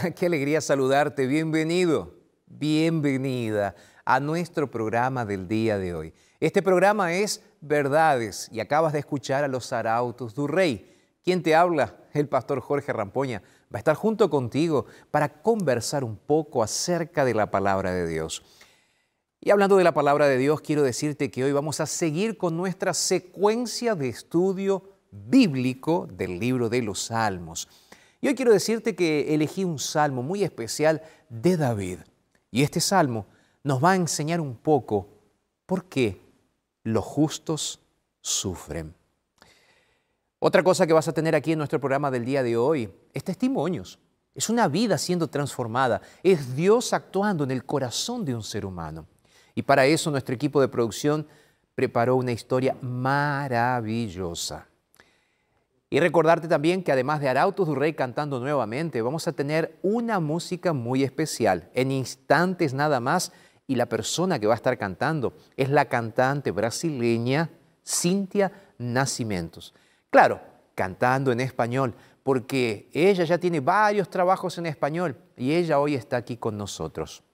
Qué alegría saludarte. Bienvenido, bienvenida a nuestro programa del día de hoy. Este programa es Verdades y acabas de escuchar a los arautos du Rey. ¿Quién te habla? El pastor Jorge Rampoña va a estar junto contigo para conversar un poco acerca de la palabra de Dios. Y hablando de la palabra de Dios, quiero decirte que hoy vamos a seguir con nuestra secuencia de estudio bíblico del libro de los Salmos. Y hoy quiero decirte que elegí un salmo muy especial de David. Y este salmo nos va a enseñar un poco por qué los justos sufren. Otra cosa que vas a tener aquí en nuestro programa del día de hoy es testimonios. Es una vida siendo transformada. Es Dios actuando en el corazón de un ser humano. Y para eso nuestro equipo de producción preparó una historia maravillosa. Y recordarte también que además de Arautos du Rey cantando nuevamente, vamos a tener una música muy especial, en instantes nada más, y la persona que va a estar cantando es la cantante brasileña Cintia Nascimentos. Claro, cantando en español, porque ella ya tiene varios trabajos en español y ella hoy está aquí con nosotros.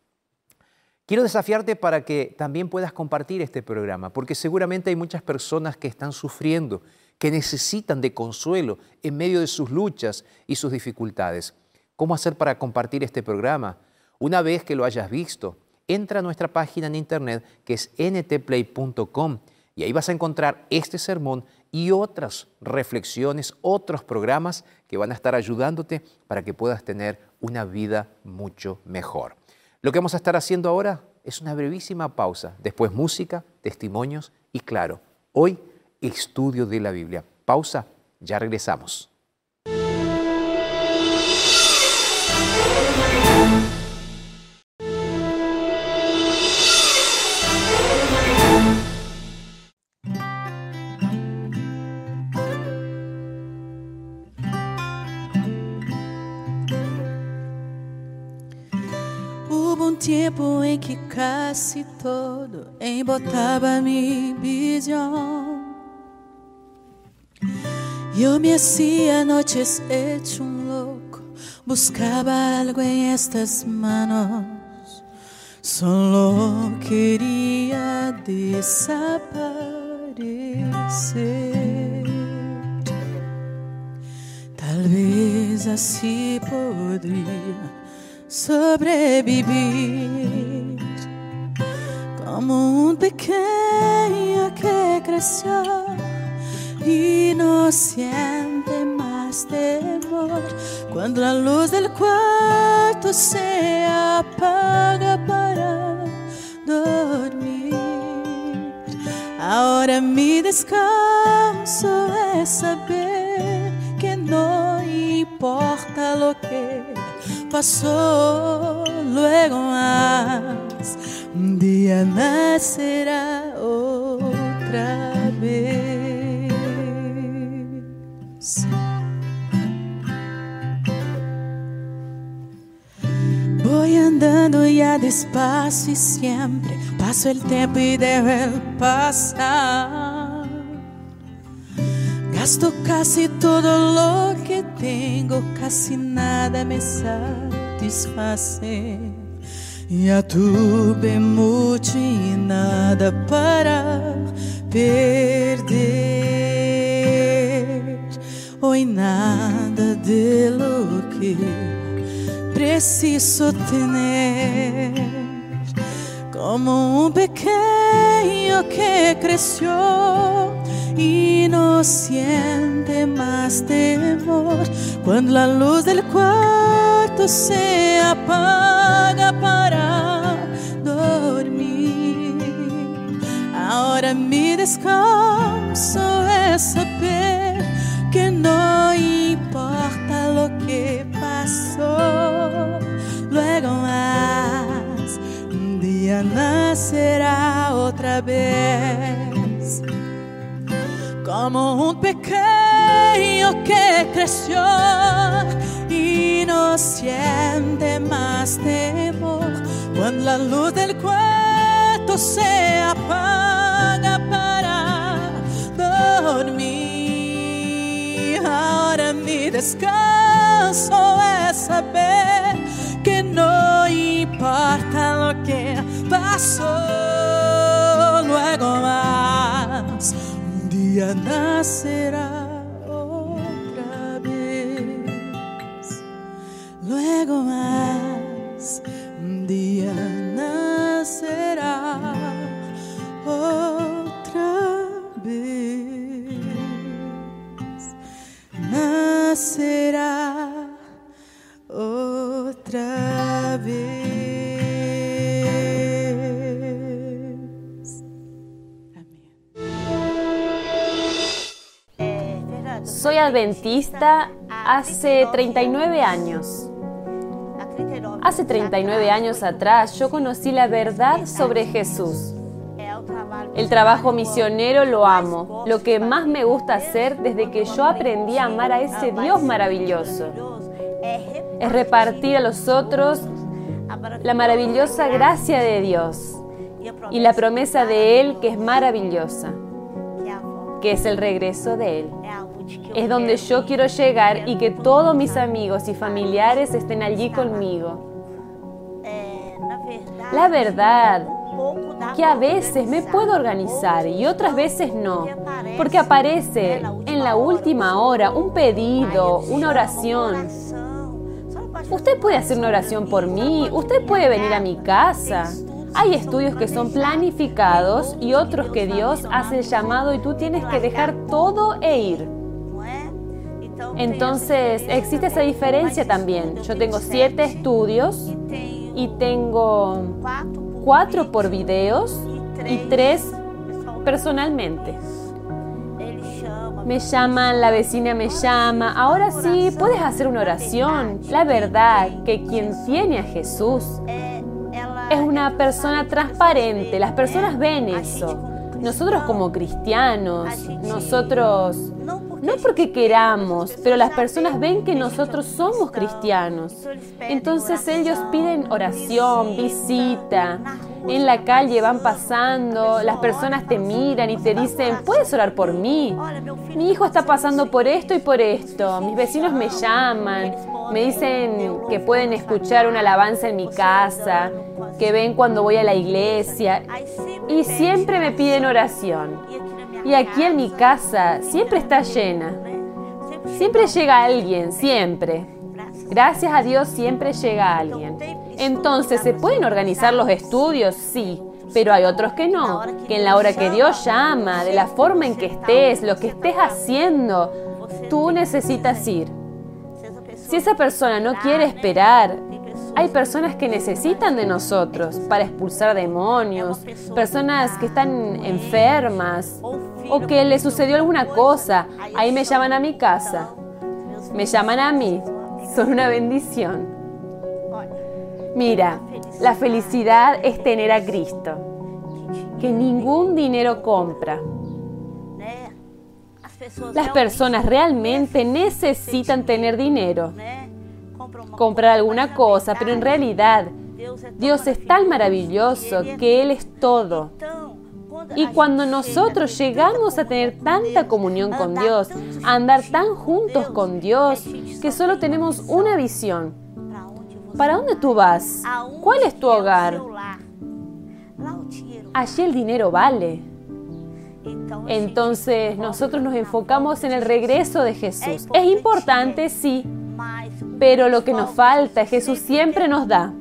Quiero desafiarte para que también puedas compartir este programa, porque seguramente hay muchas personas que están sufriendo, que necesitan de consuelo en medio de sus luchas y sus dificultades. ¿Cómo hacer para compartir este programa? Una vez que lo hayas visto, entra a nuestra página en internet que es ntplay.com y ahí vas a encontrar este sermón y otras reflexiones, otros programas que van a estar ayudándote para que puedas tener una vida mucho mejor. Lo que vamos a estar haciendo ahora es una brevísima pausa, después música, testimonios y claro, hoy estudio de la Biblia. Pausa, ya regresamos. Tempo em que casi todo embotaba mi visión. Yo me hacía noches hecho un loco, buscaba algo en estas manos. Solo quería desaparecer. Tal vez así podría sobrevivir. Como un pequeño que creció y no siente más temor cuando la luz del cuarto se apaga para dormir. Ahora mi descanso es saber que no importa lo que pasó luego más, un día nacerá otra vez. Ya despacio y siempre paso el tiempo y dejo el pasar. Gasto casi todo lo que tengo, casi nada me satisface. Ya tuve mucho y nada para perder. Hoy nada de lo que preciso tener. Como un pequeño que creció y no siente más temor cuando la luz del cuarto se apaga para dormir. Ahora mi descanso es otra vez. Como un pequeño que creció y no siente más temor. Cuando la luz del cuarto se apaga para dormir. Ahora mi descanso es saber que no importa lo que pasó luego más un día nacerá otra vez. Luego más, adventista hace 39 años. Hace 39 años atrás yo conocí la verdad sobre Jesús. El trabajo misionero lo amo, lo que más me gusta hacer desde que yo aprendí a amar a ese Dios maravilloso. Es repartir a los otros la maravillosa gracia de Dios y la promesa de Él que es maravillosa, que es el regreso de Él. Es donde yo quiero llegar y que todos mis amigos y familiares estén allí conmigo. La verdad que a veces me puedo organizar y otras veces no, porque aparece en la última hora un pedido, una oración. Usted puede hacer una oración por mí, usted puede venir a mi casa. Hay estudios que son planificados y otros que Dios hace el llamado y tú tienes que dejar todo e ir. Entonces existe esa diferencia también. Yo tengo siete estudios y tengo cuatro por videos y tres personalmente. Me llaman, la vecina me llama. Ahora sí, puedes hacer una oración. La verdad que quien tiene a Jesús es una persona transparente. Las personas ven eso. Nosotros como cristianos, nosotros, no porque queramos, pero las personas ven que nosotros somos cristianos. Entonces ellos piden oración, visita. En la calle van pasando, las personas te miran y te dicen, ¿puedes orar por mí? Mi hijo está pasando por esto y por esto. Mis vecinos me llaman, me dicen que pueden escuchar una alabanza en mi casa, que ven cuando voy a la iglesia y siempre me piden oración. Y aquí en mi casa siempre está llena. Siempre llega alguien, siempre. Gracias a Dios siempre llega alguien. Entonces, ¿se pueden organizar los estudios? Sí. Pero hay otros que no, que en la hora que Dios llama, de la forma en que estés, lo que estés haciendo, tú necesitas ir. Si esa persona no quiere esperar, hay personas que necesitan de nosotros para expulsar demonios, personas que están enfermas o que le sucedió alguna cosa. Ahí me llaman a mi casa. Me llaman a mí. Son una bendición. Mira, la felicidad es tener a Cristo, que ningún dinero compra. Las personas realmente necesitan tener dinero, comprar alguna cosa, pero en realidad Dios es tan maravilloso que Él es todo. Y cuando nosotros llegamos a tener tanta comunión con Dios, a andar tan juntos con Dios, que solo tenemos una visión. ¿Para dónde tú vas? ¿Cuál es tu hogar? Allí el dinero vale. Entonces nosotros nos enfocamos en el regreso de Jesús. Es importante, sí, pero lo que nos falta, Jesús siempre nos da.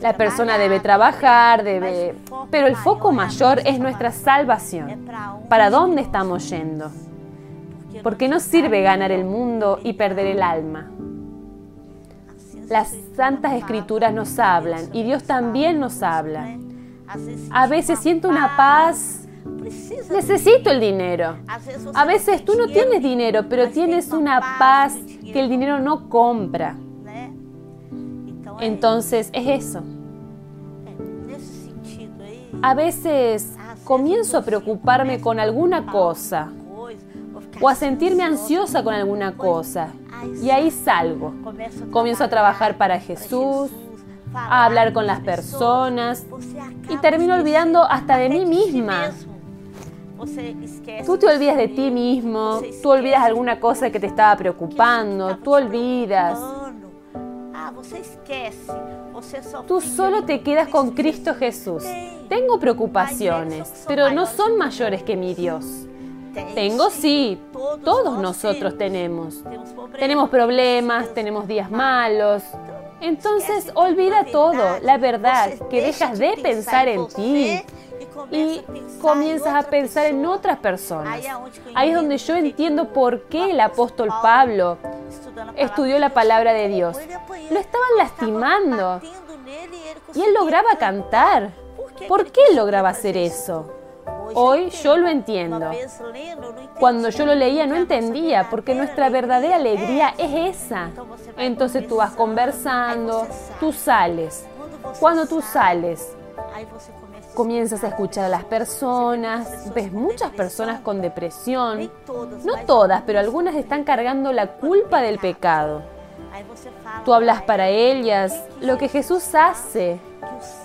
La persona debe trabajar, debe... Pero el foco mayor es nuestra salvación. ¿Para dónde estamos yendo? Porque no sirve ganar el mundo y perder el alma. Las santas escrituras nos hablan y Dios también nos habla. A veces siento una paz. Necesito el dinero. A veces tú no tienes dinero, pero tienes una paz que el dinero no compra. Entonces es eso. A veces comienzo a preocuparme con alguna cosa o a sentirme ansiosa con alguna cosa y ahí salgo. Comienzo a trabajar para Jesús, a hablar con las personas y termino olvidando hasta de mí misma. Tú te olvidas de ti mismo, tú olvidas alguna cosa que te estaba preocupando, tú olvidas. Tú solo te quedas con Cristo Jesús. Tengo preocupaciones, pero no son mayores que mi Dios. Tengo, sí, todos nosotros tenemos. Tenemos problemas, tenemos días malos. Entonces olvida todo, la verdad, que dejas de pensar en ti y comienzas a pensar en otras personas. Ahí es donde yo entiendo por qué el apóstol Pablo estudió la palabra de Dios. Lo estaban lastimando y él lograba cantar. ¿Por qué él lograba hacer eso? Hoy yo lo entiendo. Cuando yo lo leía no entendía, porque nuestra verdadera alegría es esa. Entonces tú vas conversando, tú sales. Cuando tú sales, comienzas a escuchar a las personas, ves muchas personas con depresión. No todas, pero algunas están cargando la culpa del pecado. Tú hablas para ellas lo que Jesús hace,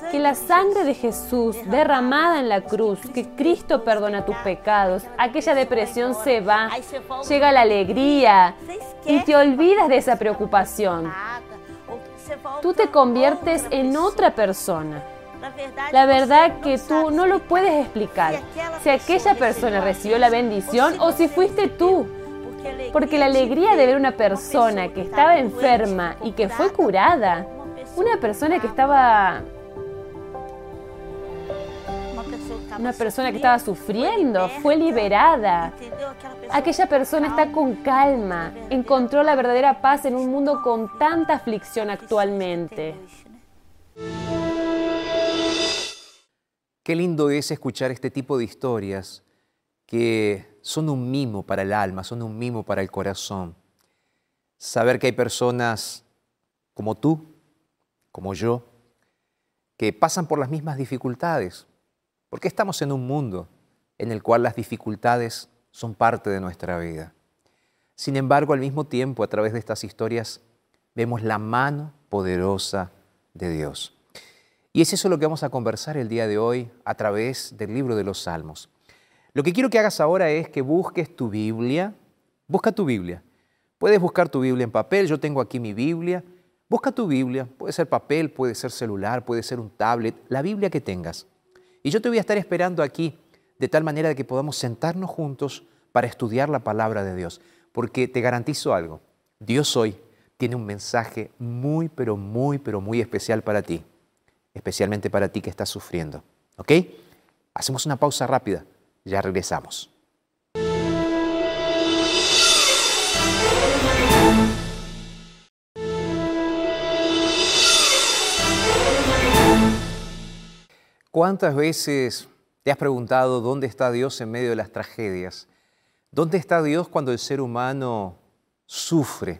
que la sangre de Jesús derramada en la cruz, que Cristo perdona tus pecados, aquella depresión se va, llega la alegría y te olvidas de esa preocupación. Tú te conviertes en otra persona. La verdad que tú no lo puedes explicar. Si aquella persona recibió la bendición o si fuiste tú. Porque la alegría de ver una persona que estaba enferma y que fue curada, una persona que estaba una persona que estaba sufriendo, fue liberada. Aquella persona está con calma, encontró la verdadera paz en un mundo con tanta aflicción actualmente. Qué lindo es escuchar este tipo de historias que son un mimo para el alma, son un mimo para el corazón. Saber que hay personas como tú, como yo, que pasan por las mismas dificultades, porque estamos en un mundo en el cual las dificultades son parte de nuestra vida. Sin embargo, al mismo tiempo, a través de estas historias, vemos la mano poderosa de Dios. Y es eso lo que vamos a conversar el día de hoy a través del libro de los Salmos. Lo que quiero que hagas ahora es que busques tu Biblia. Busca tu Biblia. Puedes buscar tu Biblia en papel, yo tengo aquí mi Biblia. Busca tu Biblia, puede ser papel, puede ser celular, puede ser un tablet, la Biblia que tengas. Y yo te voy a estar esperando aquí de tal manera que podamos sentarnos juntos para estudiar la palabra de Dios. porque te garantizo algo, Dios hoy tiene un mensaje muy, pero muy, pero muy especial para ti, especialmente para ti que estás sufriendo. ¿Ok? Hacemos una pausa rápida, ya regresamos. ¿Cuántas veces te has preguntado dónde está Dios en medio de las tragedias? ¿Dónde está Dios cuando el ser humano sufre?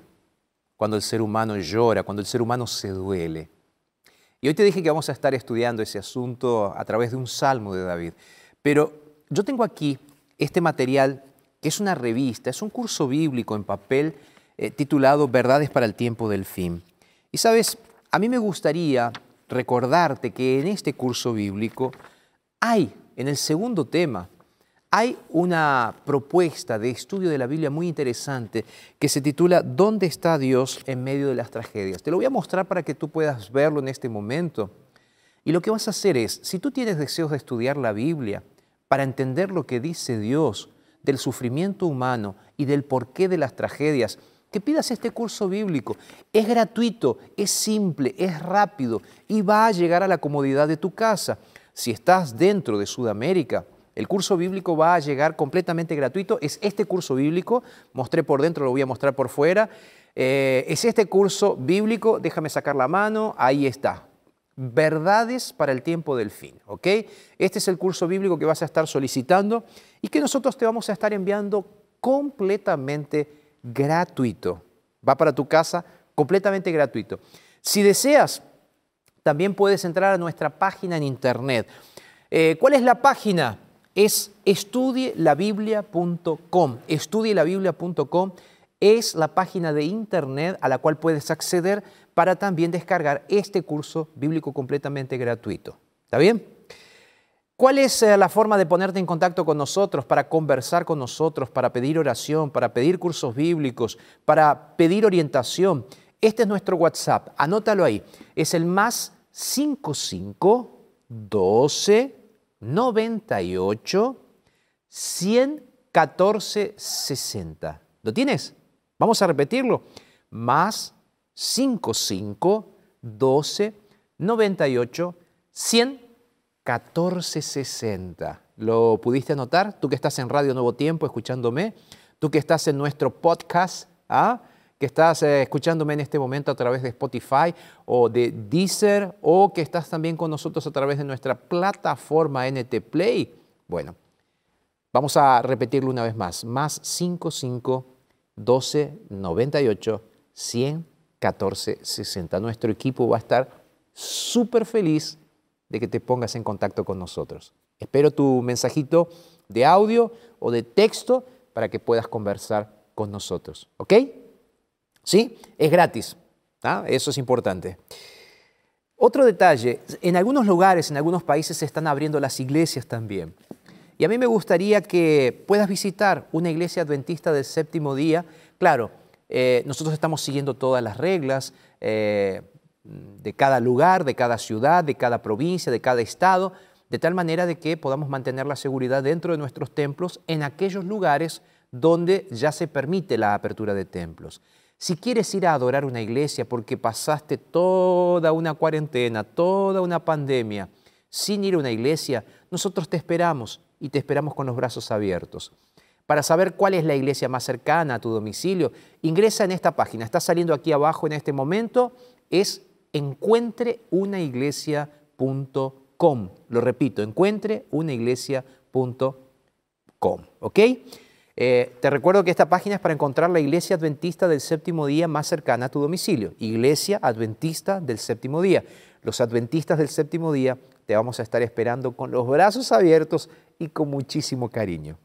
Cuando el ser humano llora, cuando el ser humano se duele. Y hoy te dije que vamos a estar estudiando ese asunto a través de un salmo de David. Pero yo tengo aquí este material que es una revista, es un curso bíblico en papel eh, titulado Verdades para el tiempo del fin. Y sabes, a mí me gustaría recordarte que en este curso bíblico hay, en el segundo tema, hay una propuesta de estudio de la Biblia muy interesante que se titula ¿Dónde está Dios en medio de las tragedias? Te lo voy a mostrar para que tú puedas verlo en este momento. Y lo que vas a hacer es, si tú tienes deseos de estudiar la Biblia para entender lo que dice Dios del sufrimiento humano y del porqué de las tragedias, que pidas este curso bíblico. Es gratuito, es simple, es rápido y va a llegar a la comodidad de tu casa. Si estás dentro de Sudamérica, el curso bíblico va a llegar completamente gratuito. Es este curso bíblico, mostré por dentro, lo voy a mostrar por fuera. Eh, es este curso bíblico, déjame sacar la mano, ahí está. Verdades para el tiempo del fin, ¿ok? Este es el curso bíblico que vas a estar solicitando y que nosotros te vamos a estar enviando completamente gratuito. Va para tu casa completamente gratuito. Si deseas, también puedes entrar a nuestra página en internet. Eh, ¿Cuál es la página? Es estudielabiblia.com. Estudielabiblia.com es la página de internet a la cual puedes acceder para también descargar este curso bíblico completamente gratuito. ¿Está bien? ¿Cuál es eh, la forma de ponerte en contacto con nosotros, para conversar con nosotros, para pedir oración, para pedir cursos bíblicos, para pedir orientación? Este es nuestro WhatsApp, anótalo ahí. Es el más 55 12 98 114 60. ¿Lo tienes? Vamos a repetirlo. Más 55 12 98 100 1460. ¿Lo pudiste anotar? Tú que estás en Radio Nuevo Tiempo escuchándome, tú que estás en nuestro podcast, ¿ah? Que estás eh, escuchándome en este momento a través de Spotify o de Deezer o que estás también con nosotros a través de nuestra plataforma NT Play. Bueno, vamos a repetirlo una vez más. Más 55 12 98 100 14 60. Nuestro equipo va a estar súper feliz de que te pongas en contacto con nosotros. Espero tu mensajito de audio o de texto para que puedas conversar con nosotros. ¿Ok? ¿Sí? Es gratis. ¿ah? Eso es importante. Otro detalle, en algunos lugares, en algunos países se están abriendo las iglesias también. Y a mí me gustaría que puedas visitar una iglesia adventista del séptimo día. Claro, eh, nosotros estamos siguiendo todas las reglas. Eh, de cada lugar, de cada ciudad, de cada provincia, de cada estado, de tal manera de que podamos mantener la seguridad dentro de nuestros templos en aquellos lugares donde ya se permite la apertura de templos. Si quieres ir a adorar una iglesia porque pasaste toda una cuarentena, toda una pandemia, sin ir a una iglesia, nosotros te esperamos y te esperamos con los brazos abiertos. Para saber cuál es la iglesia más cercana a tu domicilio, ingresa en esta página. Está saliendo aquí abajo en este momento. Es encuentreunaiglesia.com. Lo repito, encuentreunaiglesia.com. ¿Ok? Eh, te recuerdo que esta página es para encontrar la iglesia adventista del séptimo día más cercana a tu domicilio. Iglesia adventista del séptimo día. Los adventistas del séptimo día te vamos a estar esperando con los brazos abiertos y con muchísimo cariño.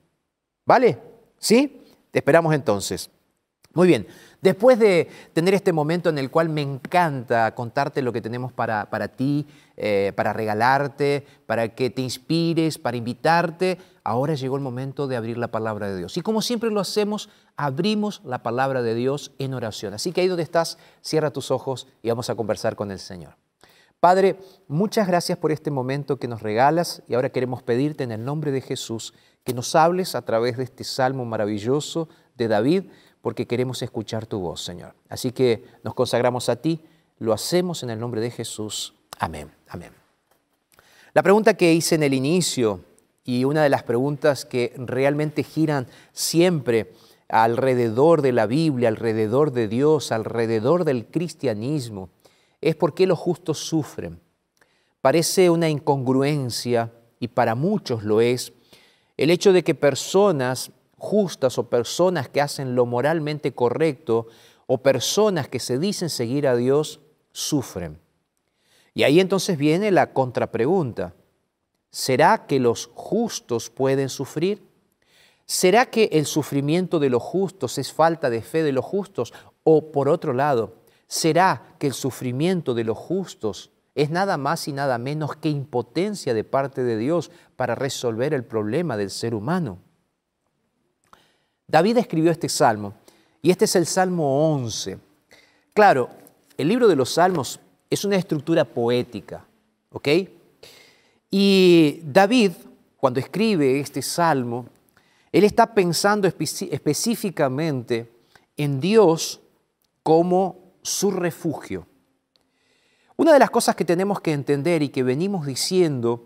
¿Vale? ¿Sí? Te esperamos entonces. Muy bien, después de tener este momento en el cual me encanta contarte lo que tenemos para, ti, eh, para regalarte, para que te inspires, para invitarte, ahora llegó el momento de abrir la palabra de Dios. Y como siempre lo hacemos, abrimos la palabra de Dios en oración. Así que ahí donde estás, cierra tus ojos y vamos a conversar con el Señor. Padre, muchas gracias por este momento que nos regalas y ahora queremos pedirte en el nombre de Jesús que nos hables a través de este salmo maravilloso de David porque queremos escuchar tu voz, Señor. Así que nos consagramos a ti, lo hacemos en el nombre de Jesús. Amén, amén. La pregunta que hice en el inicio y una de las preguntas que realmente giran siempre alrededor de la Biblia, alrededor de Dios, alrededor del cristianismo, es por qué los justos sufren. Parece una incongruencia, y para muchos lo es, el hecho de que personas justas o personas que hacen lo moralmente correcto o personas que se dicen seguir a Dios sufren. Y ahí entonces viene la contrapregunta. ¿Será que los justos pueden sufrir? ¿Será que el sufrimiento de los justos es falta de fe de los justos? O por otro lado, ¿será que el sufrimiento de los justos es nada más y nada menos que impotencia de parte de Dios para resolver el problema del ser humano? David escribió este salmo y este es el Salmo 11. Claro, el libro de los salmos es una estructura poética, ¿ok? Y David, cuando escribe este salmo, él está pensando específicamente en Dios como su refugio. Una de las cosas que tenemos que entender y que venimos diciendo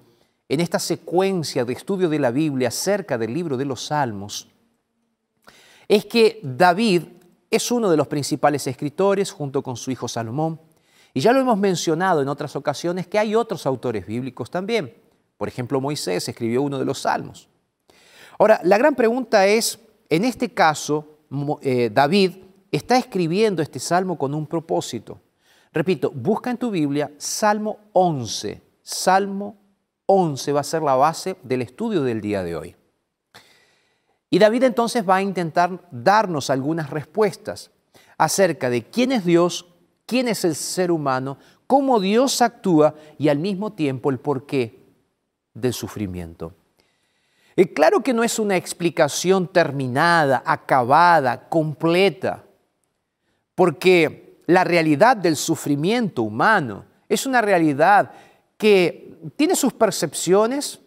en esta secuencia de estudio de la Biblia acerca del libro de los Salmos es que David es uno de los principales escritores junto con su hijo Salomón. Y ya lo hemos mencionado en otras ocasiones que hay otros autores bíblicos también. Por ejemplo, Moisés escribió uno de los Salmos. Ahora, la gran pregunta es, en este caso, eh, David está escribiendo este salmo con un propósito. Repito, busca en tu Biblia Salmo 11. Salmo 11 va a ser la base del estudio del día de hoy. Y David entonces va a intentar darnos algunas respuestas acerca de quién es Dios, quién es el ser humano, cómo Dios actúa y al mismo tiempo el porqué del sufrimiento. Y claro que no es una explicación terminada, acabada, completa, porque la realidad del sufrimiento humano es una realidad que tiene sus percepciones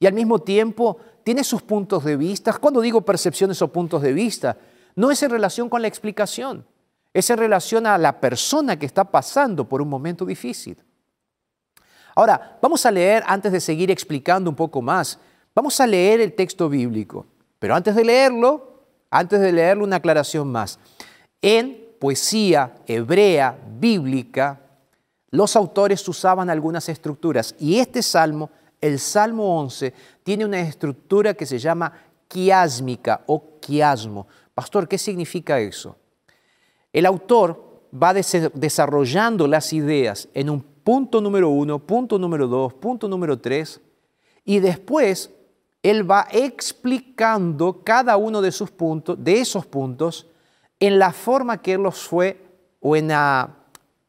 y al mismo tiempo tiene sus puntos de vista. Cuando digo percepciones o puntos de vista, no es en relación con la explicación, es en relación a la persona que está pasando por un momento difícil. Ahora, vamos a leer, antes de seguir explicando un poco más, Vamos a leer el texto bíblico, pero antes de leerlo, antes de leerlo una aclaración más. En poesía hebrea, bíblica, los autores usaban algunas estructuras y este salmo, el Salmo 11, tiene una estructura que se llama quiásmica o quiasmo. Pastor, ¿qué significa eso? El autor va desarrollando las ideas en un punto número uno, punto número dos, punto número tres, y después él va explicando cada uno de sus puntos, de esos puntos, en la forma que él los fue o en la,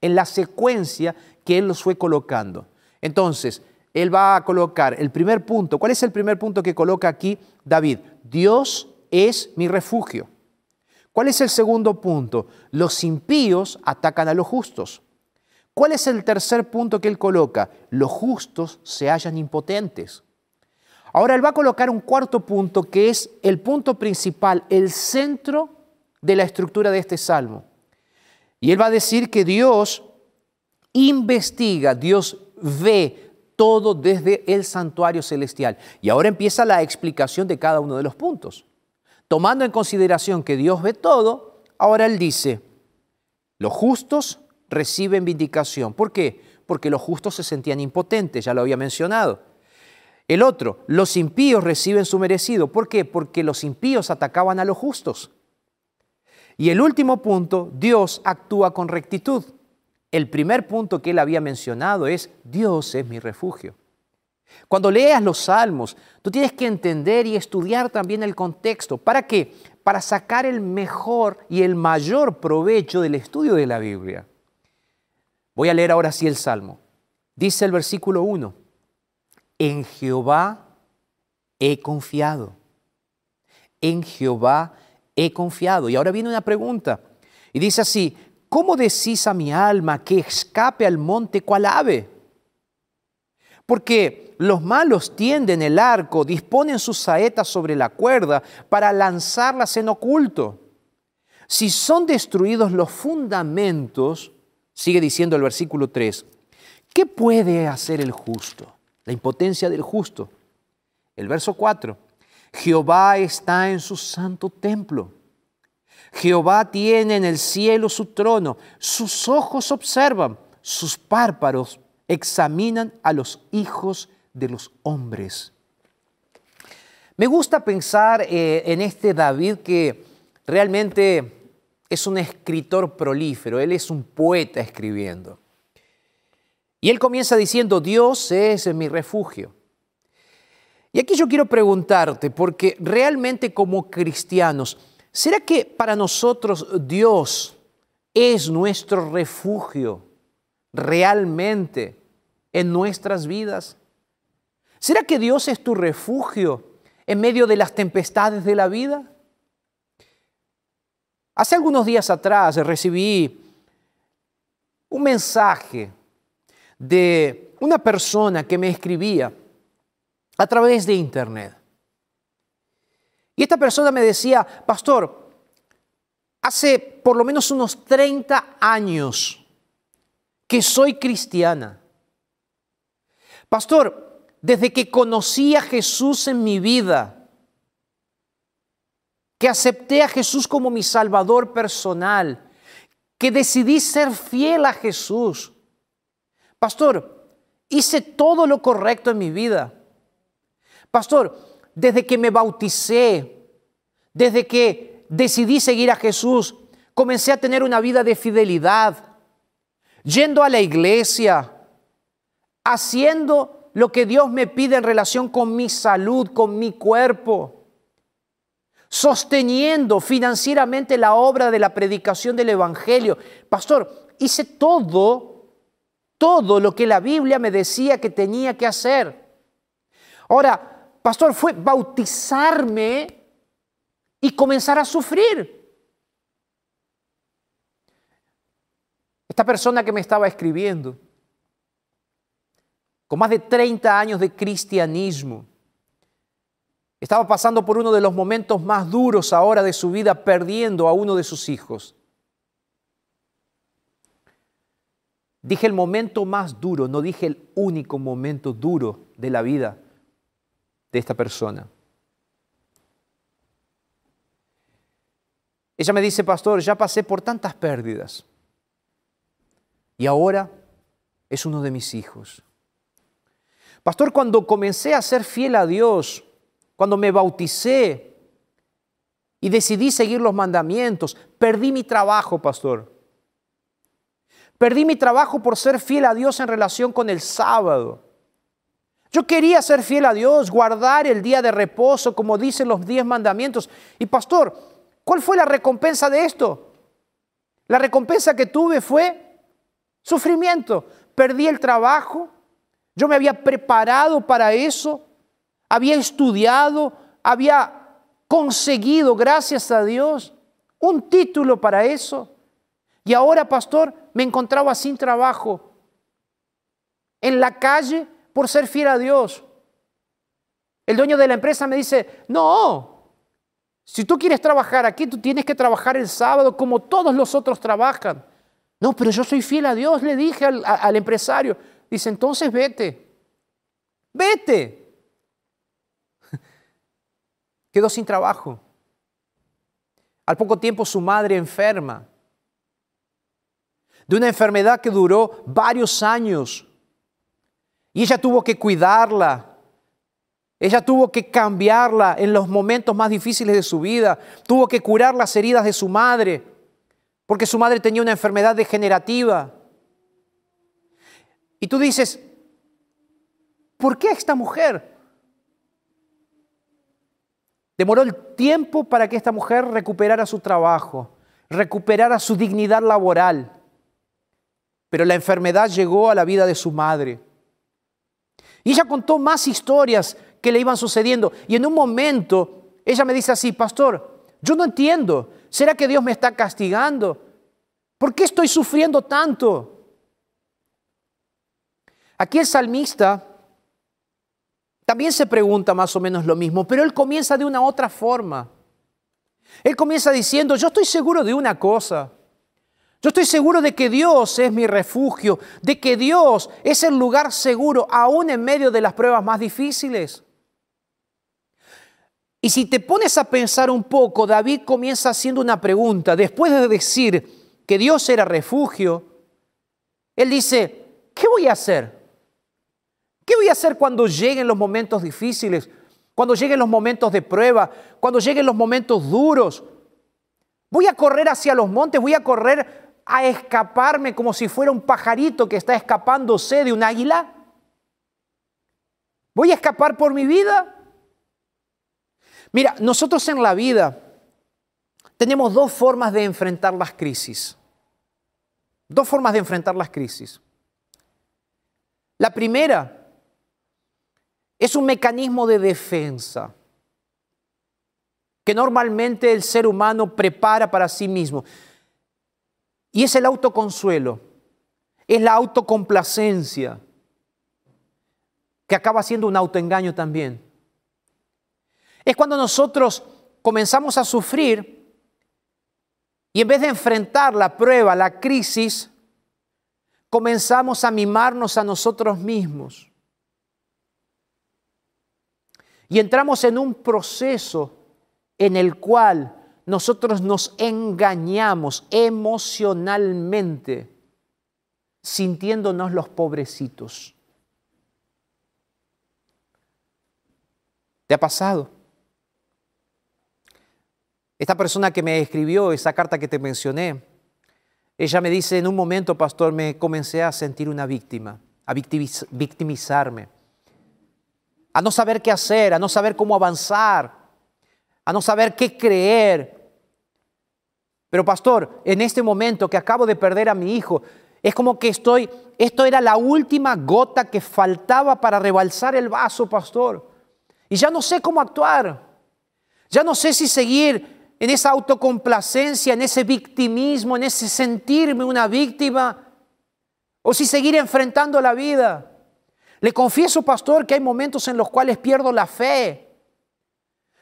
en la secuencia que él los fue colocando. Entonces, él va a colocar el primer punto. ¿Cuál es el primer punto que coloca aquí David? Dios es mi refugio. ¿Cuál es el segundo punto? Los impíos atacan a los justos. ¿Cuál es el tercer punto que él coloca? Los justos se hallan impotentes. Ahora él va a colocar un cuarto punto que es el punto principal, el centro de la estructura de este salmo. Y él va a decir que Dios investiga, Dios ve todo desde el santuario celestial. Y ahora empieza la explicación de cada uno de los puntos. Tomando en consideración que Dios ve todo, ahora él dice, los justos reciben vindicación. ¿Por qué? Porque los justos se sentían impotentes, ya lo había mencionado. El otro, los impíos reciben su merecido. ¿Por qué? Porque los impíos atacaban a los justos. Y el último punto, Dios actúa con rectitud. El primer punto que él había mencionado es, Dios es mi refugio. Cuando leas los salmos, tú tienes que entender y estudiar también el contexto. ¿Para qué? Para sacar el mejor y el mayor provecho del estudio de la Biblia. Voy a leer ahora sí el salmo. Dice el versículo 1 en Jehová he confiado. En Jehová he confiado. Y ahora viene una pregunta. Y dice así, ¿cómo decís a mi alma que escape al monte cual ave? Porque los malos tienden el arco, disponen sus saetas sobre la cuerda para lanzarlas en oculto. Si son destruidos los fundamentos, sigue diciendo el versículo 3, ¿qué puede hacer el justo? La impotencia del justo. El verso 4, Jehová está en su santo templo. Jehová tiene en el cielo su trono, sus ojos observan, sus párpados examinan a los hijos de los hombres. Me gusta pensar eh, en este David que realmente es un escritor prolífero, él es un poeta escribiendo. Y él comienza diciendo, Dios es mi refugio. Y aquí yo quiero preguntarte, porque realmente como cristianos, ¿será que para nosotros Dios es nuestro refugio realmente en nuestras vidas? ¿Será que Dios es tu refugio en medio de las tempestades de la vida? Hace algunos días atrás recibí un mensaje de una persona que me escribía a través de internet. Y esta persona me decía, pastor, hace por lo menos unos 30 años que soy cristiana. Pastor, desde que conocí a Jesús en mi vida, que acepté a Jesús como mi Salvador personal, que decidí ser fiel a Jesús. Pastor, hice todo lo correcto en mi vida. Pastor, desde que me bauticé, desde que decidí seguir a Jesús, comencé a tener una vida de fidelidad, yendo a la iglesia, haciendo lo que Dios me pide en relación con mi salud, con mi cuerpo, sosteniendo financieramente la obra de la predicación del Evangelio. Pastor, hice todo, todo lo que la Biblia me decía que tenía que hacer. Ahora, pastor, fue bautizarme y comenzar a sufrir. Esta persona que me estaba escribiendo, con más de 30 años de cristianismo, estaba pasando por uno de los momentos más duros ahora de su vida, perdiendo a uno de sus hijos. Dije el momento más duro, no dije el único momento duro de la vida de esta persona. Ella me dice, pastor, ya pasé por tantas pérdidas y ahora es uno de mis hijos. Pastor, cuando comencé a ser fiel a Dios, cuando me bauticé y decidí seguir los mandamientos, perdí mi trabajo, pastor. Perdí mi trabajo por ser fiel a Dios en relación con el sábado. Yo quería ser fiel a Dios, guardar el día de reposo, como dicen los diez mandamientos. Y pastor, ¿cuál fue la recompensa de esto? La recompensa que tuve fue sufrimiento. Perdí el trabajo, yo me había preparado para eso, había estudiado, había conseguido, gracias a Dios, un título para eso. Y ahora, pastor, me encontraba sin trabajo, en la calle, por ser fiel a Dios. El dueño de la empresa me dice, no, si tú quieres trabajar aquí, tú tienes que trabajar el sábado como todos los otros trabajan. No, pero yo soy fiel a Dios, le dije al, empresario. Dice, entonces vete, vete. Quedó sin trabajo. Al poco tiempo su madre enferma, de una enfermedad que duró varios años. Y ella tuvo que cuidarla. Ella tuvo que cambiarla en los momentos más difíciles de su vida. Tuvo que curar las heridas de su madre, porque su madre tenía una enfermedad degenerativa. Y tú dices, ¿por qué esta mujer? Demoró el tiempo para que esta mujer recuperara su trabajo, recuperara su dignidad laboral. Pero la enfermedad llegó a la vida de su madre. Y ella contó más historias que le iban sucediendo. Y en un momento ella me dice así, pastor, yo no entiendo. ¿Será que Dios me está castigando? ¿Por qué estoy sufriendo tanto? Aquí el salmista también se pregunta más o menos lo mismo, pero él comienza de una otra forma. Él comienza diciendo, yo estoy seguro de una cosa. Yo estoy seguro de que Dios es mi refugio, de que Dios es el lugar seguro aún en medio de las pruebas más difíciles. Y si te pones a pensar un poco, David comienza haciendo una pregunta. Después de decir que Dios era refugio, él dice, ¿qué voy a hacer? ¿Qué voy a hacer cuando lleguen los momentos difíciles? Cuando lleguen los momentos de prueba, cuando lleguen los momentos duros. Voy a correr hacia los montes, voy a correr a escaparme como si fuera un pajarito que está escapándose de un águila. Voy a escapar por mi vida. Mira, nosotros en la vida tenemos dos formas de enfrentar las crisis. Dos formas de enfrentar las crisis. La primera es un mecanismo de defensa que normalmente el ser humano prepara para sí mismo. Y es el autoconsuelo, es la autocomplacencia, que acaba siendo un autoengaño también. Es cuando nosotros comenzamos a sufrir y en vez de enfrentar la prueba, la crisis, comenzamos a mimarnos a nosotros mismos. Y entramos en un proceso en el cual nosotros nos engañamos emocionalmente, sintiéndonos los pobrecitos. ¿Te ha pasado? Esta persona que me escribió esa carta que te mencioné, ella me dice, en un momento, pastor, me comencé a sentir una víctima, a victimizarme a no saber qué hacer, a no saber cómo avanzar, a no saber qué creer. Pero pastor, en este momento que acabo de perder a mi hijo, es como que estoy, esto era la última gota que faltaba para rebalsar el vaso, pastor. Y ya no sé cómo actuar. Ya no sé si seguir en esa autocomplacencia, en ese victimismo, en ese sentirme una víctima, o si seguir enfrentando la vida. Le confieso, pastor, que hay momentos en los cuales pierdo la fe.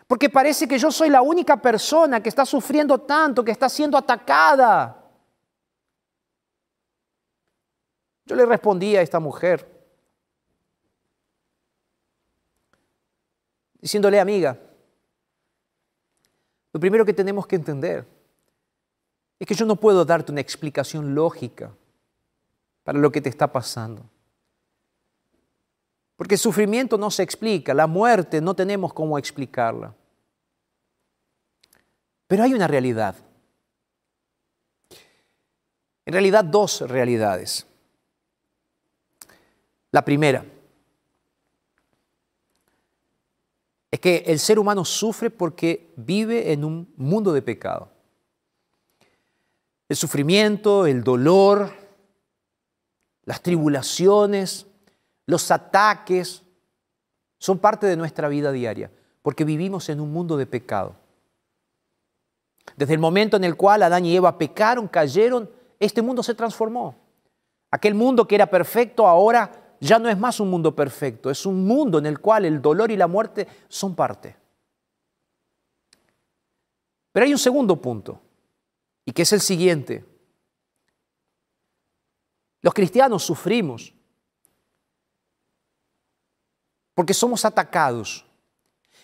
Porque parece que yo soy la única persona que está sufriendo tanto, que está siendo atacada. Yo le respondí a esta mujer, diciéndole, amiga, lo primero que tenemos que entender es que yo no puedo darte una explicación lógica para lo que te está pasando. Porque el sufrimiento no se explica, la muerte no tenemos cómo explicarla. Pero hay una realidad. En realidad dos realidades. La primera es que el ser humano sufre porque vive en un mundo de pecado. El sufrimiento, el dolor, las tribulaciones, los ataques son parte de nuestra vida diaria, porque vivimos en un mundo de pecado. Desde el momento en el cual Adán y Eva pecaron, cayeron, este mundo se transformó. Aquel mundo que era perfecto ahora ya no es más un mundo perfecto, es un mundo en el cual el dolor y la muerte son parte. Pero hay un segundo punto, y que es el siguiente. Los cristianos sufrimos porque somos atacados.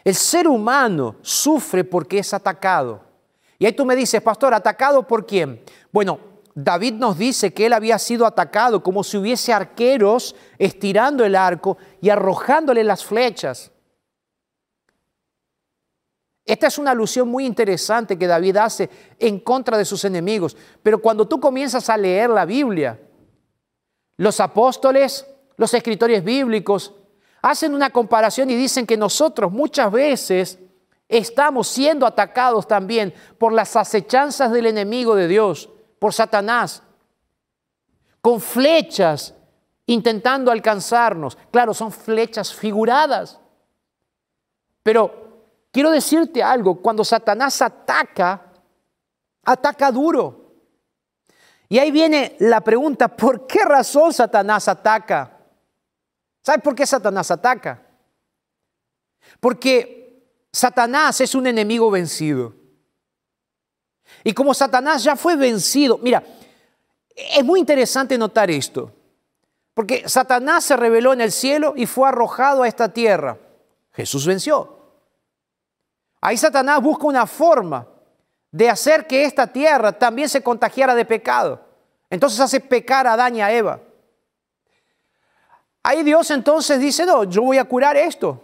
El ser humano sufre porque es atacado. Y ahí tú me dices, pastor, ¿atacado por quién? Bueno, David nos dice que él había sido atacado como si hubiese arqueros estirando el arco y arrojándole las flechas. Esta es una alusión muy interesante que David hace en contra de sus enemigos. Pero cuando tú comienzas a leer la Biblia, los apóstoles, los escritores bíblicos, hacen una comparación y dicen que nosotros muchas veces estamos siendo atacados también por las acechanzas del enemigo de Dios, por Satanás, con flechas intentando alcanzarnos. Claro, son flechas figuradas. Pero quiero decirte algo, cuando Satanás ataca, ataca duro. Y ahí viene la pregunta, ¿por qué razón Satanás ataca? ¿Sabe por qué Satanás ataca? Porque Satanás es un enemigo vencido. Y como Satanás ya fue vencido, mira, es muy interesante notar esto, porque Satanás se reveló en el cielo y fue arrojado a esta tierra. Jesús venció. Ahí Satanás busca una forma de hacer que esta tierra también se contagiara de pecado. Entonces hace pecar a Adán y a Eva. Ahí Dios entonces dice, no, yo voy a curar esto.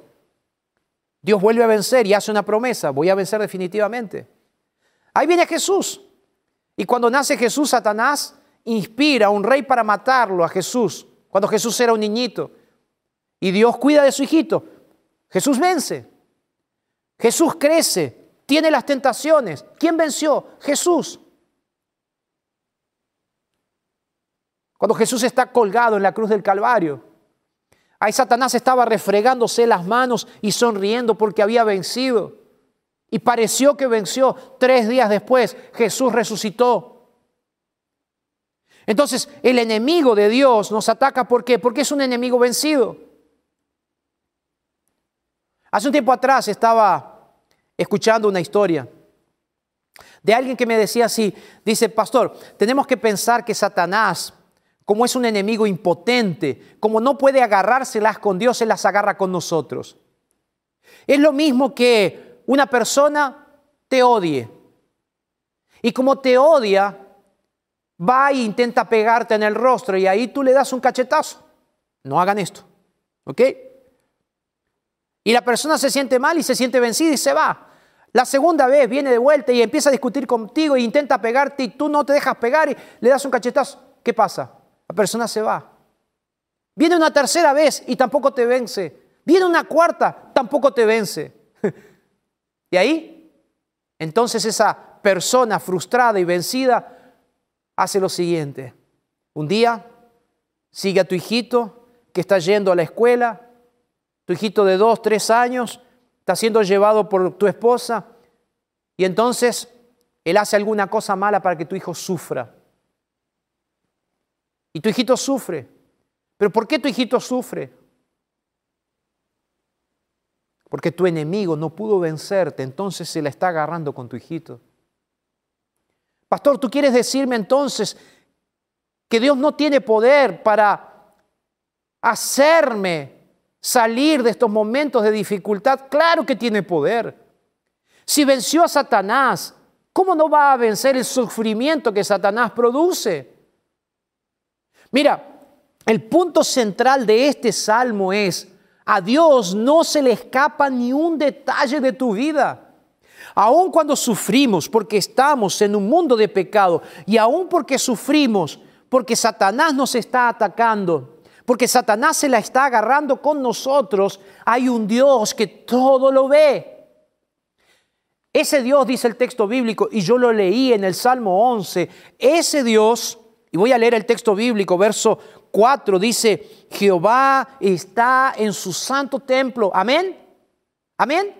Dios vuelve a vencer y hace una promesa, voy a vencer definitivamente. Ahí viene Jesús. Y cuando nace Jesús, Satanás inspira a un rey para matarlo a Jesús, cuando Jesús era un niñito. Y Dios cuida de su hijito. Jesús vence. Jesús crece, tiene las tentaciones. ¿Quién venció? Jesús. Cuando Jesús está colgado en la cruz del Calvario, ahí Satanás estaba refregándose las manos y sonriendo porque había vencido. Y pareció que venció. Tres días después Jesús resucitó. Entonces el enemigo de Dios nos ataca. ¿Por qué? Porque es un enemigo vencido. Hace un tiempo atrás estaba escuchando una historia de alguien que me decía así, dice, pastor, tenemos que pensar que Satanás, como es un enemigo impotente, como no puede agarrárselas con Dios, se las agarra con nosotros. Es lo mismo que una persona te odie. Y como te odia, va e intenta pegarte en el rostro y ahí tú le das un cachetazo. No hagan esto. ¿Ok? Y la persona se siente mal y se siente vencida y se va. La segunda vez viene de vuelta y empieza a discutir contigo e intenta pegarte y tú no te dejas pegar y le das un cachetazo. ¿Qué pasa? La persona se va. Viene una tercera vez y tampoco te vence. Viene una cuarta, tampoco te vence. Y ahí, entonces esa persona frustrada y vencida hace lo siguiente. Un día sigue a tu hijito que está yendo a la escuela, tu hijito de dos, tres años, está siendo llevado por tu esposa, y entonces él hace alguna cosa mala para que tu hijo sufra. Y tu hijito sufre. ¿Pero por qué tu hijito sufre? Porque tu enemigo no pudo vencerte, entonces se la está agarrando con tu hijito. Pastor, ¿tú quieres decirme entonces que Dios no tiene poder para hacerme salir de estos momentos de dificultad? Claro que tiene poder. Si venció a Satanás, ¿cómo no va a vencer el sufrimiento que Satanás produce? Mira, el punto central de este salmo es, a Dios no se le escapa ni un detalle de tu vida. Aun cuando sufrimos porque estamos en un mundo de pecado y aun porque sufrimos porque Satanás nos está atacando, porque Satanás se la está agarrando con nosotros, hay un Dios que todo lo ve. Ese Dios, dice el texto bíblico, y yo lo leí en el Salmo 11, ese Dios, y voy a leer el texto bíblico, verso 4 dice, Jehová está en su santo templo. Amén. Amén.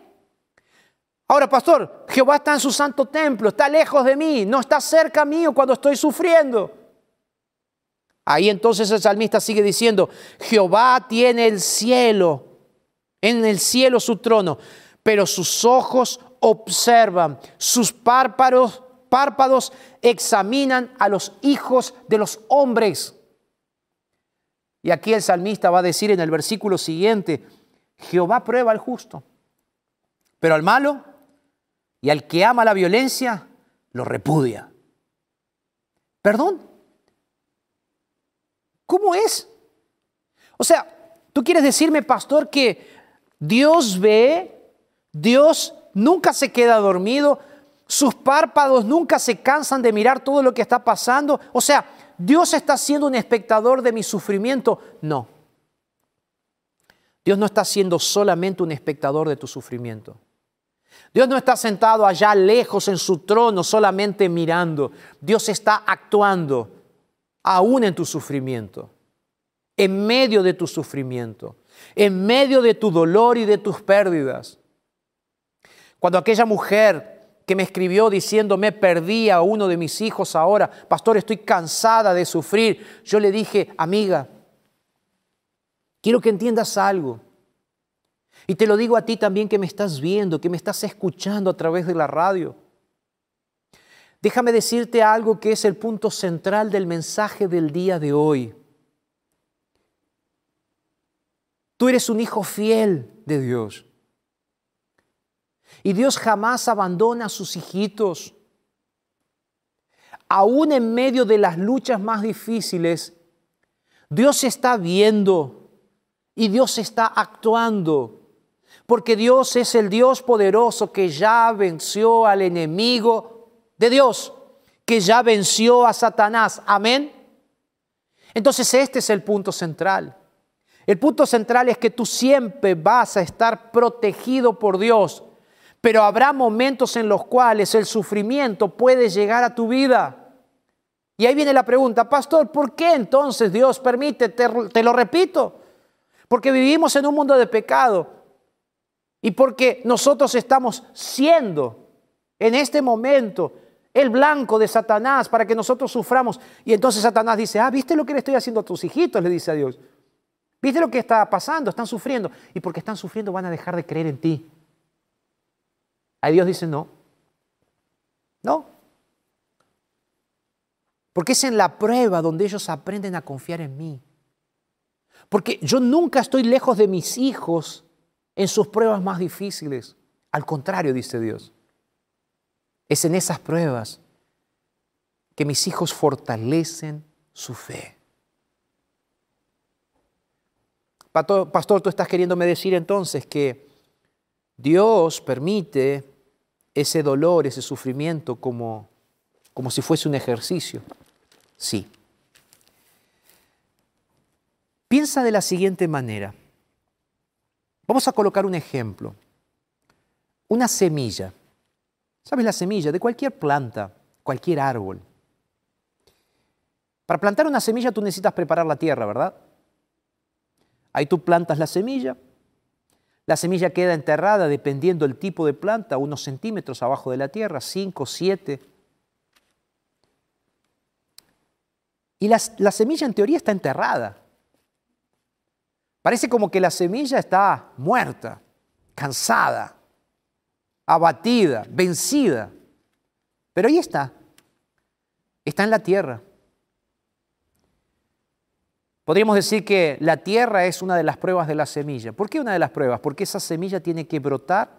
Ahora, pastor, Jehová está en su santo templo, está lejos de mí, no está cerca mío cuando estoy sufriendo. Ahí entonces el salmista sigue diciendo, Jehová tiene el cielo, en el cielo su trono, pero sus ojos observan, sus párpados, párpados examinan a los hijos de los hombres. Y aquí el salmista va a decir en el versículo siguiente, Jehová prueba al justo, pero al malo y al que ama la violencia, lo repudia. ¿Perdón? ¿Cómo es? O sea, tú quieres decirme, pastor, que Dios ve, Dios nunca se queda dormido, sus párpados nunca se cansan de mirar todo lo que está pasando. O sea, Dios está siendo un espectador de mi sufrimiento. No. Dios no está siendo solamente un espectador de tu sufrimiento. Dios no está sentado allá lejos en su trono solamente mirando. Dios está actuando aún en tu sufrimiento, en medio de tu sufrimiento, en medio de tu dolor y de tus pérdidas. Cuando aquella mujer que me escribió diciéndome perdí a uno de mis hijos ahora, pastor, estoy cansada de sufrir. Yo le dije, amiga, quiero que entiendas algo. Y te lo digo a ti también que me estás viendo, que me estás escuchando a través de la radio. Déjame decirte algo que es el punto central del mensaje del día de hoy. Tú eres un hijo fiel de Dios. Y Dios jamás abandona a sus hijitos. Aún en medio de las luchas más difíciles, Dios está viendo y Dios está actuando. Porque Dios es el Dios poderoso que ya venció al enemigo de Dios, que ya venció a Satanás. Amén. Entonces este es el punto central. El punto central es que tú siempre vas a estar protegido por Dios, pero habrá momentos en los cuales el sufrimiento puede llegar a tu vida. Y ahí viene la pregunta, pastor, ¿por qué entonces Dios permite? Te, lo repito, porque vivimos en un mundo de pecado y porque nosotros estamos siendo en este momento el blanco de Satanás para que nosotros suframos. Y entonces Satanás dice, ah, ¿viste lo que le estoy haciendo a tus hijitos? Le dice a Dios. ¿Viste lo que está pasando? Están sufriendo. Y porque están sufriendo van a dejar de creer en ti. Ahí Dios dice, no. No. Porque es en la prueba donde ellos aprenden a confiar en mí. Porque yo nunca estoy lejos de mis hijos en sus pruebas más difíciles. Al contrario, dice Dios. Es en esas pruebas que mis hijos fortalecen su fe. Pastor, tú estás queriéndome decir entonces que Dios permite ese dolor, ese sufrimiento como, como si fuese un ejercicio. Sí. Piensa de la siguiente manera. Vamos a colocar un ejemplo. Una semilla. ¿Sabes la semilla? De cualquier planta, cualquier árbol. Para plantar una semilla tú necesitas preparar la tierra, ¿verdad? Ahí tú plantas la semilla. La semilla queda enterrada dependiendo del tipo de planta, unos centímetros abajo de la tierra, 5, 7. Y la, la semilla en teoría está enterrada. Parece como que la semilla está muerta, cansada, abatida, vencida. Pero ahí está. Está en la tierra. Podríamos decir que la tierra es una de las pruebas de la semilla. ¿Por qué una de las pruebas? Porque esa semilla tiene que brotar,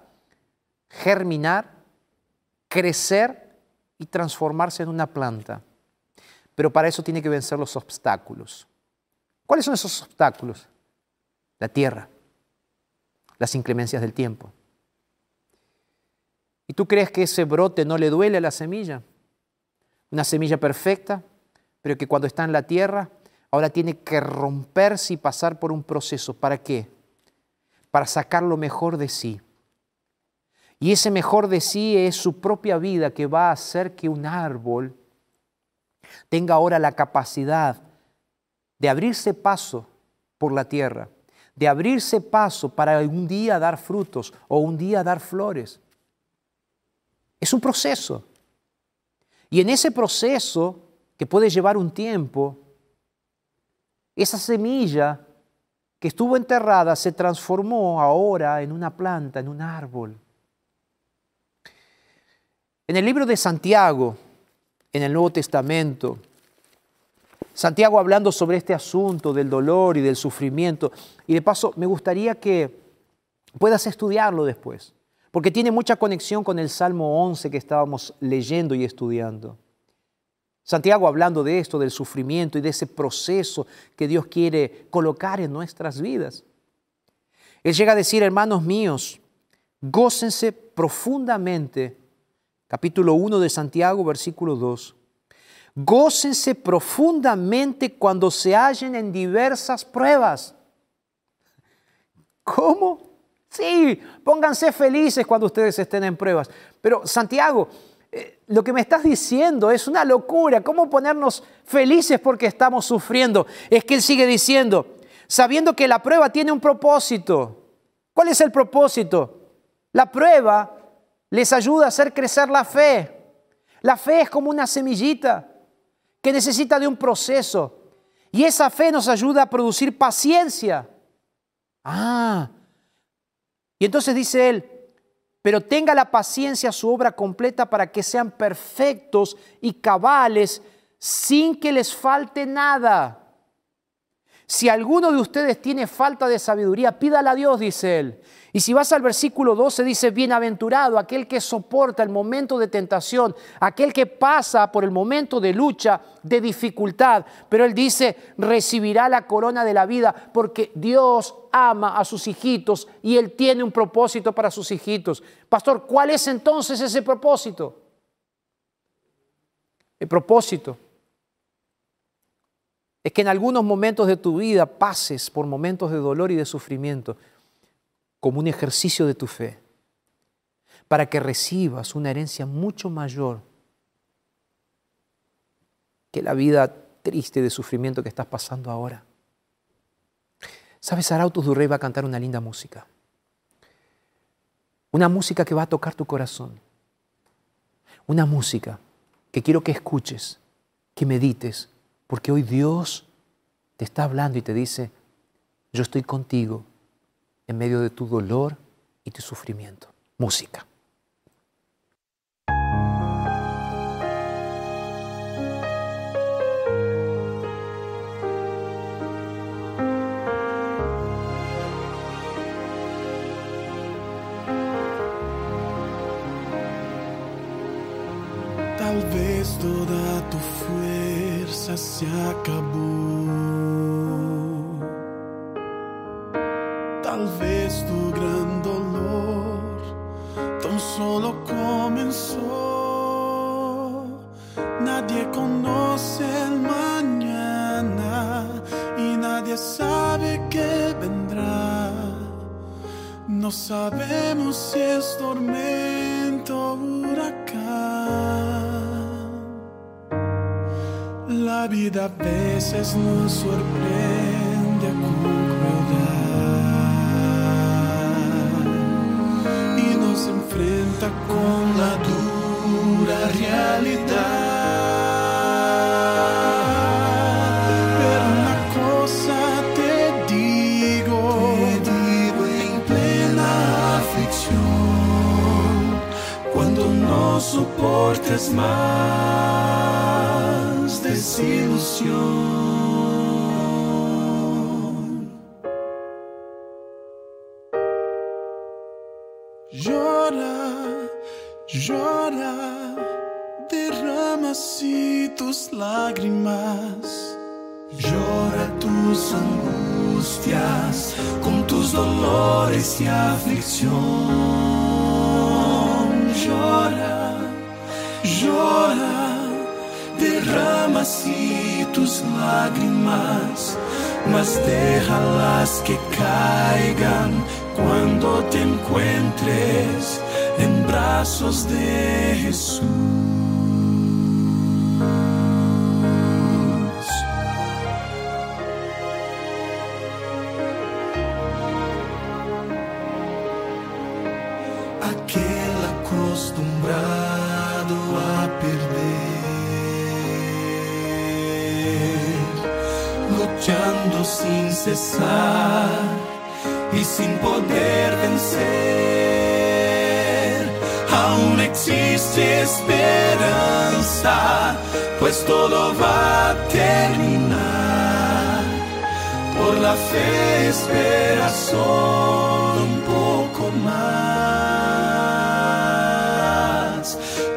germinar, crecer y transformarse en una planta. Pero para eso tiene que vencer los obstáculos. ¿Cuáles son esos obstáculos? La tierra, las inclemencias del tiempo. ¿Y tú crees que ese brote no le duele a la semilla? Una semilla perfecta, pero que cuando está en la tierra ahora tiene que romperse y pasar por un proceso. ¿Para qué? Para sacar lo mejor de sí. Y ese mejor de sí es su propia vida que va a hacer que un árbol tenga ahora la capacidad de abrirse paso por la tierra, de abrirse paso para un día dar frutos o un día dar flores. Es un proceso. Y en ese proceso, que puede llevar un tiempo, esa semilla que estuvo enterrada se transformó ahora en una planta, en un árbol. En el libro de Santiago, en el Nuevo Testamento, Santiago hablando sobre este asunto del dolor y del sufrimiento, y de paso me gustaría que puedas estudiarlo después, porque tiene mucha conexión con el Salmo 11 que estábamos leyendo y estudiando. Santiago hablando de esto, del sufrimiento y de ese proceso que Dios quiere colocar en nuestras vidas. Él llega a decir, hermanos míos, gócense profundamente, capítulo 1 de Santiago, versículo 2, gócense profundamente cuando se hallen en diversas pruebas. ¿Cómo? Sí, pónganse felices cuando ustedes estén en pruebas. Pero Santiago, lo que me estás diciendo es una locura. ¿Cómo ponernos felices porque estamos sufriendo? Es que Él sigue diciendo, sabiendo que la prueba tiene un propósito. ¿Cuál es el propósito? La prueba les ayuda a hacer crecer la fe. La fe es como una semillita que necesita de un proceso. Y esa fe nos ayuda a producir paciencia. Ah. Y entonces dice él, pero tenga la paciencia su obra completa para que sean perfectos y cabales sin que les falte nada. Si alguno de ustedes tiene falta de sabiduría, pídala a Dios, dice él. Y si vas al versículo 12, dice, bienaventurado aquel que soporta el momento de tentación, aquel que pasa por el momento de lucha, de dificultad. Pero él dice, recibirá la corona de la vida porque Dios ama a sus hijitos y él tiene un propósito para sus hijitos. Pastor, ¿cuál es entonces ese propósito? El propósito es que en algunos momentos de tu vida pases por momentos de dolor y de sufrimiento como un ejercicio de tu fe, para que recibas una herencia mucho mayor que la vida triste de sufrimiento que estás pasando ahora. Sabes, Arautos Durrey va a cantar una linda música. Una música que va a tocar tu corazón. Una música que quiero que escuches, que medites, porque hoy Dios te está hablando y te dice, yo estoy contigo en medio de tu dolor y tu sufrimiento. Música. Fuerza se acabó. Tal vez tu gran dolor tan solo comenzó. Nadie conoce el mañana y nadie sabe qué vendrá. No sabemos si es tormento o huracán. La vida a veces nos sorprende con crueldad y nos enfrenta con la dura realidad. Pero una cosa te digo, digo en plena aflicción, cuando no soportes más desilusión. Llora, llora, derrama así tus lágrimas. Llora tus angustias con tus dolores y aflicción. Derrama así tus lágrimas, mas déjalas que caigan cuando te encuentres en brazos de Jesús. Todo va a terminar. Por la fe espera solo un poco más,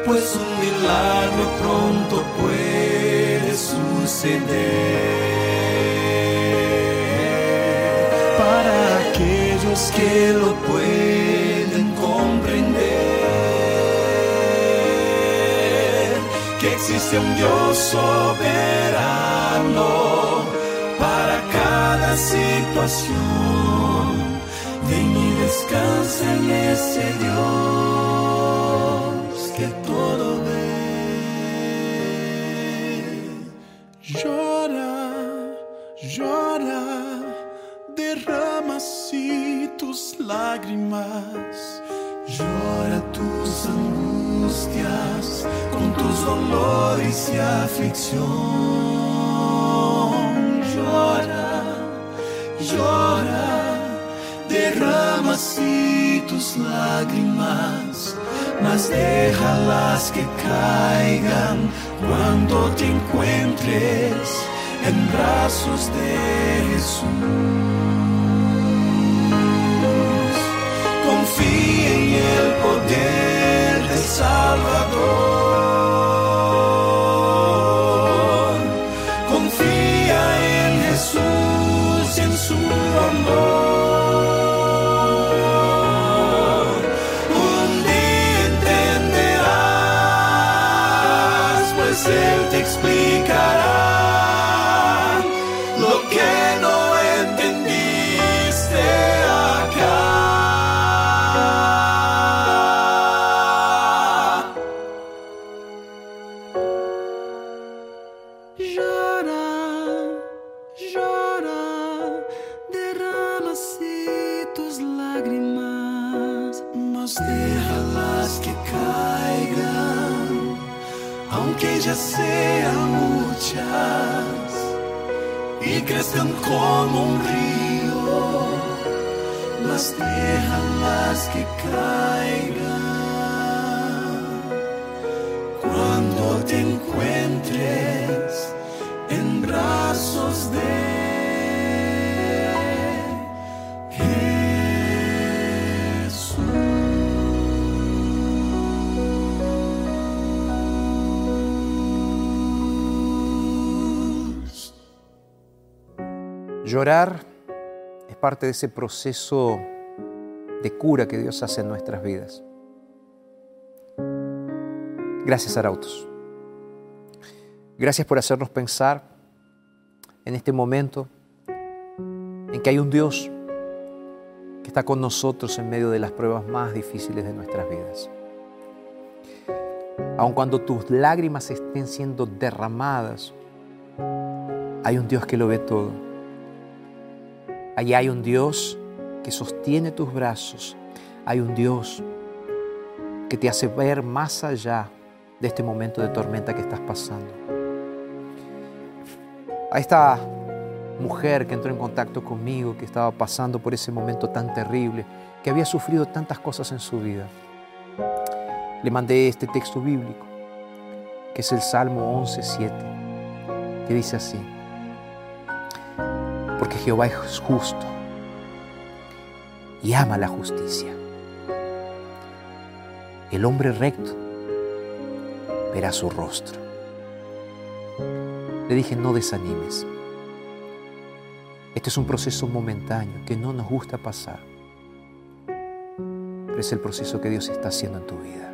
pues un milagro pronto puede suceder para aquellos que lo pueden existe un Dios soberano para cada situación. Ven y descansa en ese Dios que todo ve. Llora, llora, derrama así tus lágrimas. Con tus dolores y aflicción. Llora, llora, derrama así tus lágrimas, mas déjalas que caigan cuando te encuentres en brazos de Jesús. Confía Salvador. Llorar es parte de ese proceso de cura que Dios hace en nuestras vidas. Gracias, Arautos. Gracias por hacernos pensar en este momento en que hay un Dios que está con nosotros en medio de las pruebas más difíciles de nuestras vidas. Aun cuando tus lágrimas estén siendo derramadas, hay un Dios que lo ve todo. Allí hay un Dios que sostiene tus brazos. Hay un Dios que te hace ver más allá de este momento de tormenta que estás pasando. A esta mujer que entró en contacto conmigo, que estaba pasando por ese momento tan terrible, que había sufrido tantas cosas en su vida, le mandé este texto bíblico, que es el Salmo 11.7, que dice así, porque Jehová es justo y ama la justicia. El hombre recto verá su rostro. Le dije, no desanimes. Este es un proceso momentáneo que no nos gusta pasar, pero es el proceso que Dios está haciendo en tu vida.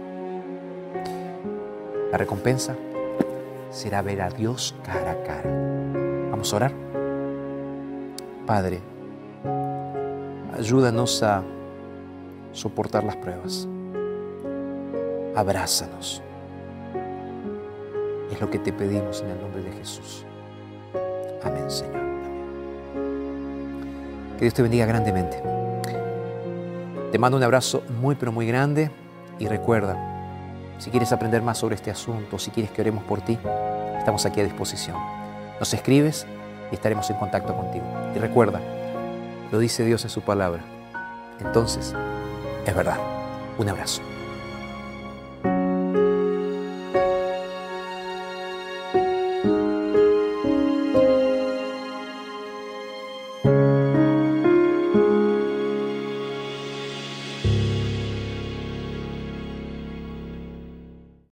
La recompensa será ver a Dios cara a cara. Vamos a orar. Padre, ayúdanos a soportar las pruebas. Abrázanos. Es lo que te pedimos en el nombre de Jesús. Amén, Señor. Que Dios te bendiga grandemente. Te mando un abrazo muy, pero muy grande y recuerda, si quieres aprender más sobre este asunto, si quieres que oremos por ti, estamos aquí a disposición. Nos escribes estaremos en contacto contigo. Y recuerda, lo dice Dios en su palabra. Entonces, es verdad. Un abrazo.